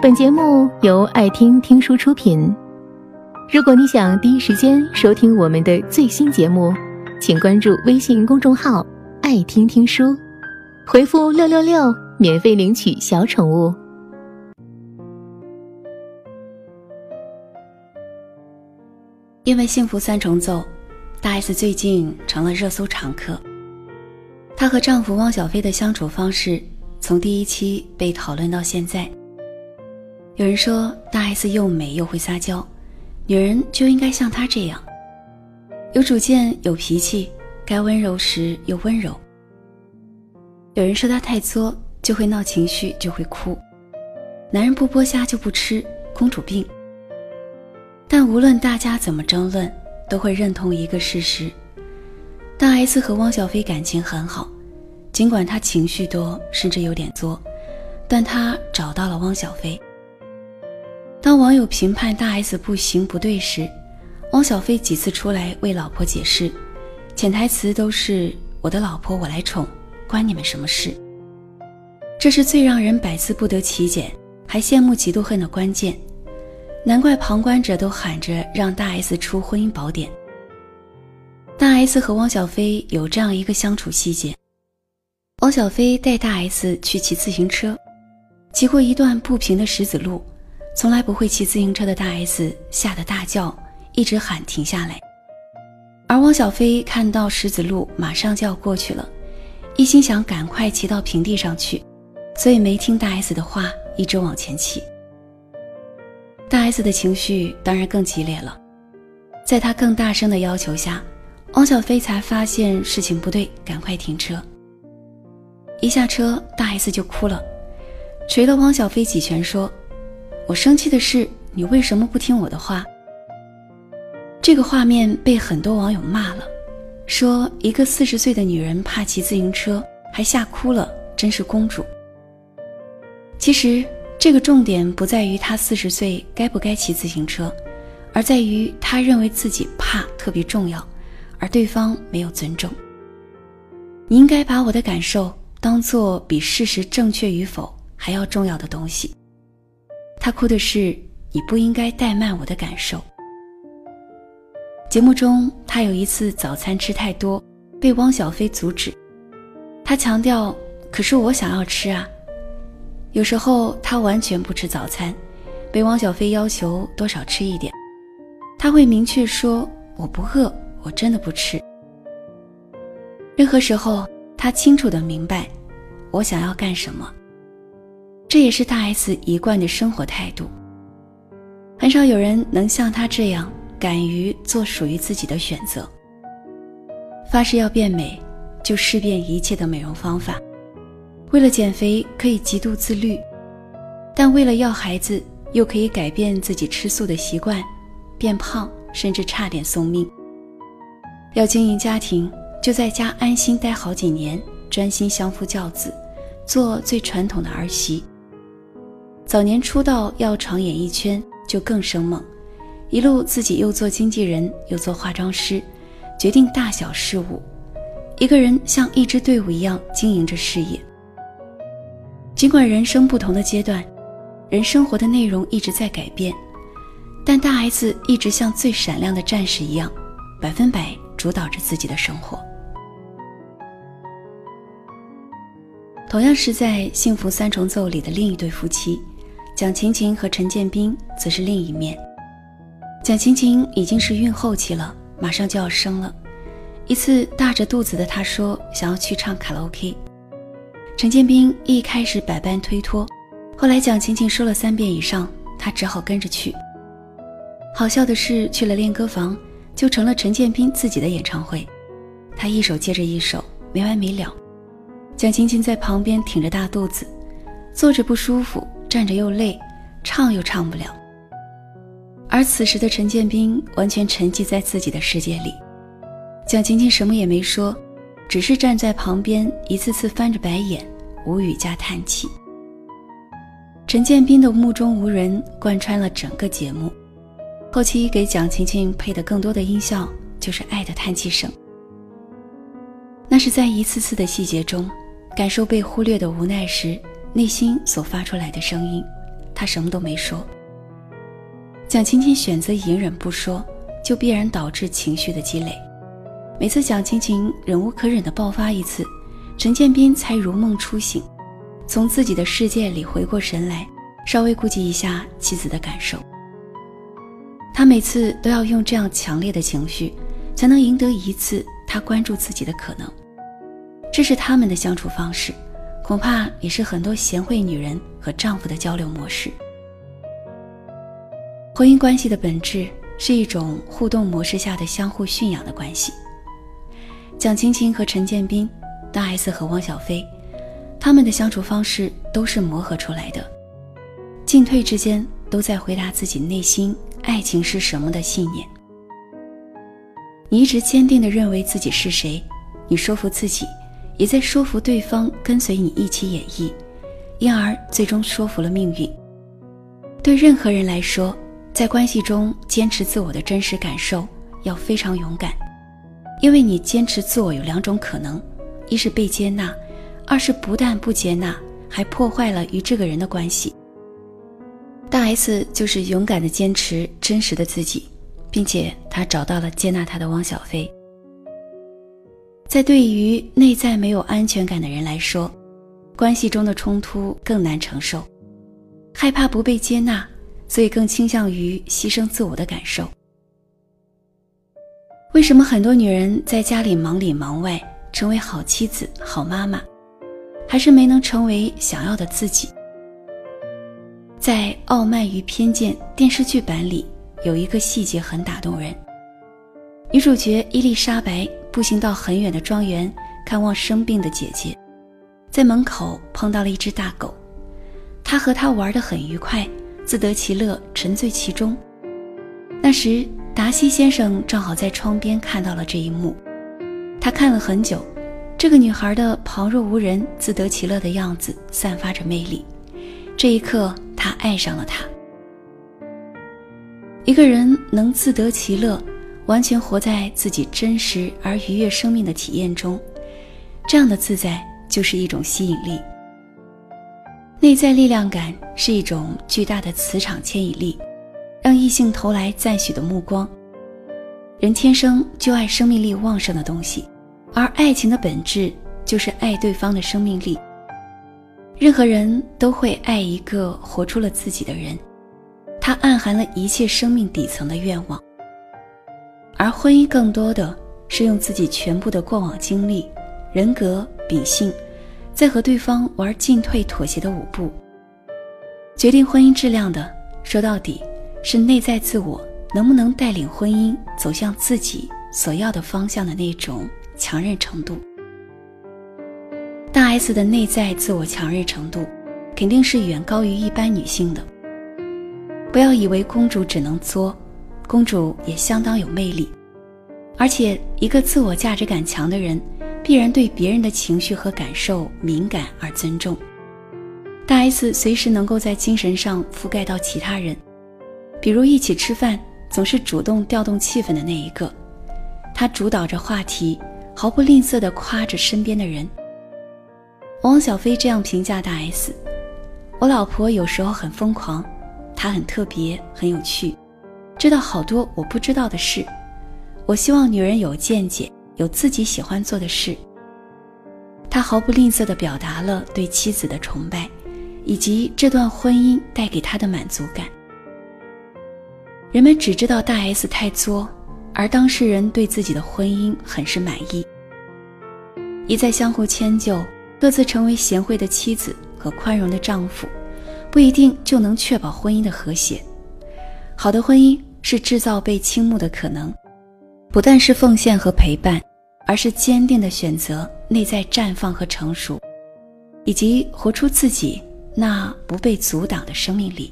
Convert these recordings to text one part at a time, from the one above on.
本节目由爱听听书出品。如果你想第一时间收听我们的最新节目，请关注微信公众号“爱听听书”，回复“六六六”免费领取小宠物。因为《幸福三重奏》，大 S 最近成了热搜常客。她和丈夫汪小菲的相处方式，从第一期被讨论到现在。有人说大 S 又美又会撒娇，女人就应该像她这样，有主见、有脾气，该温柔时又温柔。有人说她太作，就会闹情绪，就会哭，男人不剥虾就不吃，公主病。但无论大家怎么争论，都会认同一个事实：大 S 和汪小菲感情很好，尽管她情绪多，甚至有点作，但她找到了汪小菲。当网友评判大 S 不行不对时，汪小菲几次出来为老婆解释，潜台词都是“我的老婆我来宠，关你们什么事”。这是最让人百思不得其解，还羡慕嫉妒恨的关键。难怪旁观者都喊着让大 S 出婚姻宝典。大 S 和汪小菲有这样一个相处细节：汪小菲带大 S 去骑自行车，骑过一段不平的石子路。从来不会骑自行车的大 S 吓得大叫，一直喊停下来。而汪小菲看到石子路马上就要过去了，一心想赶快骑到平地上去，所以没听大 S 的话，一直往前骑。大 S 的情绪当然更激烈了，在他更大声的要求下，汪小菲才发现事情不对，赶快停车。一下车，大 S 就哭了，捶了汪小菲几拳，说。我生气的是，你为什么不听我的话？这个画面被很多网友骂了，说一个四十岁的女人怕骑自行车还吓哭了，真是公主。其实这个重点不在于她四十岁该不该骑自行车，而在于她认为自己怕特别重要，而对方没有尊重。你应该把我的感受当做比事实正确与否还要重要的东西。他哭的是你不应该怠慢我的感受。节目中，他有一次早餐吃太多，被汪小菲阻止。他强调：“可是我想要吃啊。”有时候他完全不吃早餐，被汪小菲要求多少吃一点，他会明确说：“我不饿，我真的不吃。”任何时候，他清楚的明白我想要干什么。这也是大 S 一贯的生活态度。很少有人能像她这样敢于做属于自己的选择。发誓要变美，就试遍一切的美容方法。为了减肥可以极度自律，但为了要孩子又可以改变自己吃素的习惯，变胖甚至差点送命。要经营家庭，就在家安心待好几年，专心相夫教子，做最传统的儿媳。早年出道要闯演艺圈就更生猛，一路自己又做经纪人又做化妆师，决定大小事务，一个人像一支队伍一样经营着事业。尽管人生不同的阶段，人生活的内容一直在改变，但大 S 一直像最闪亮的战士一样，百分百主导着自己的生活。同样是在《幸福三重奏》里的另一对夫妻。蒋勤勤和陈建斌则是另一面。蒋勤勤已经是孕后期了，马上就要生了。一次大着肚子的她说想要去唱卡拉 OK，陈建斌一开始百般推脱，后来蒋勤勤说了三遍以上，他只好跟着去。好笑的是，去了练歌房，就成了陈建斌自己的演唱会，他一首接着一首，没完没了。蒋勤勤在旁边挺着大肚子，坐着不舒服。站着又累，唱又唱不了。而此时的陈建斌完全沉寂在自己的世界里，蒋勤勤什么也没说，只是站在旁边一次次翻着白眼，无语加叹气。陈建斌的目中无人贯穿了整个节目，后期给蒋勤勤配的更多的音效就是爱的叹气声。那是在一次次的细节中，感受被忽略的无奈时。内心所发出来的声音，他什么都没说。蒋勤勤选择隐忍不说，就必然导致情绪的积累。每次蒋勤勤忍无可忍的爆发一次，陈建斌才如梦初醒，从自己的世界里回过神来，稍微顾及一下妻子的感受。他每次都要用这样强烈的情绪，才能赢得一次他关注自己的可能。这是他们的相处方式，恐怕也是很多贤惠女人和丈夫的交流模式。婚姻关系的本质是一种互动模式下的相互驯养的关系。蒋勤勤和陈建斌，大 S 和汪小菲，他们的相处方式都是磨合出来的，进退之间都在回答自己内心爱情是什么的信念。你一直坚定地认为自己是谁，你说服自己，也在说服对方跟随你一起演绎，因而最终说服了命运。对任何人来说。在关系中坚持自我的真实感受要非常勇敢，因为你坚持自我有两种可能：一是被接纳，二是不但不接纳，还破坏了与这个人的关系。大 S 就是勇敢的坚持真实的自己，并且她找到了接纳她的汪小菲。在对于内在没有安全感的人来说，关系中的冲突更难承受，害怕不被接纳。所以更倾向于牺牲自我的感受。为什么很多女人在家里忙里忙外，成为好妻子、好妈妈，还是没能成为想要的自己？在《傲慢与偏见》电视剧版里，有一个细节很打动人。女主角伊丽莎白步行到很远的庄园看望生病的姐姐，在门口碰到了一只大狗，她和它玩得很愉快。自得其乐，沉醉其中。那时，达西先生正好在窗边看到了这一幕。他看了很久，这个女孩的旁若无人、自得其乐的样子散发着魅力。这一刻，他爱上了她。一个人能自得其乐，完全活在自己真实而愉悦生命的体验中，这样的自在就是一种吸引力。内在力量感是一种巨大的磁场牵引力，让异性投来赞许的目光。人天生就爱生命力旺盛的东西，而爱情的本质就是爱对方的生命力。任何人都会爱一个活出了自己的人，他暗含了一切生命底层的愿望。而婚姻更多的是用自己全部的过往经历、人格秉性。在和对方玩进退妥协的舞步。决定婚姻质量的，说到底是内在自我能不能带领婚姻走向自己所要的方向的那种强韧程度。大 S 的内在自我强韧程度，肯定是远高于一般女性的。不要以为公主只能作，公主也相当有魅力。而且，一个自我价值感强的人。必然对别人的情绪和感受敏感而尊重。大 S 随时能够在精神上覆盖到其他人，比如一起吃饭，总是主动调动气氛的那一个。她主导着话题，毫不吝啬地夸着身边的人。汪小菲这样评价大 S：“ 我老婆有时候很疯狂，她很特别，很有趣，知道好多我不知道的事。我希望女人有见解。”有自己喜欢做的事，他毫不吝啬地表达了对妻子的崇拜，以及这段婚姻带给他的满足感。人们只知道大 S 太作，而当事人对自己的婚姻很是满意。一再相互迁就，各自成为贤惠的妻子和宽容的丈夫，不一定就能确保婚姻的和谐。好的婚姻是制造被倾慕的可能，不但是奉献和陪伴。而是坚定的选择内在绽放和成熟，以及活出自己那不被阻挡的生命力。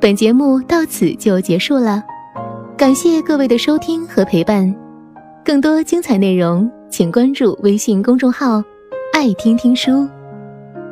本节目到此就结束了，感谢各位的收听和陪伴。更多精彩内容，请关注微信公众号“爱听听书”，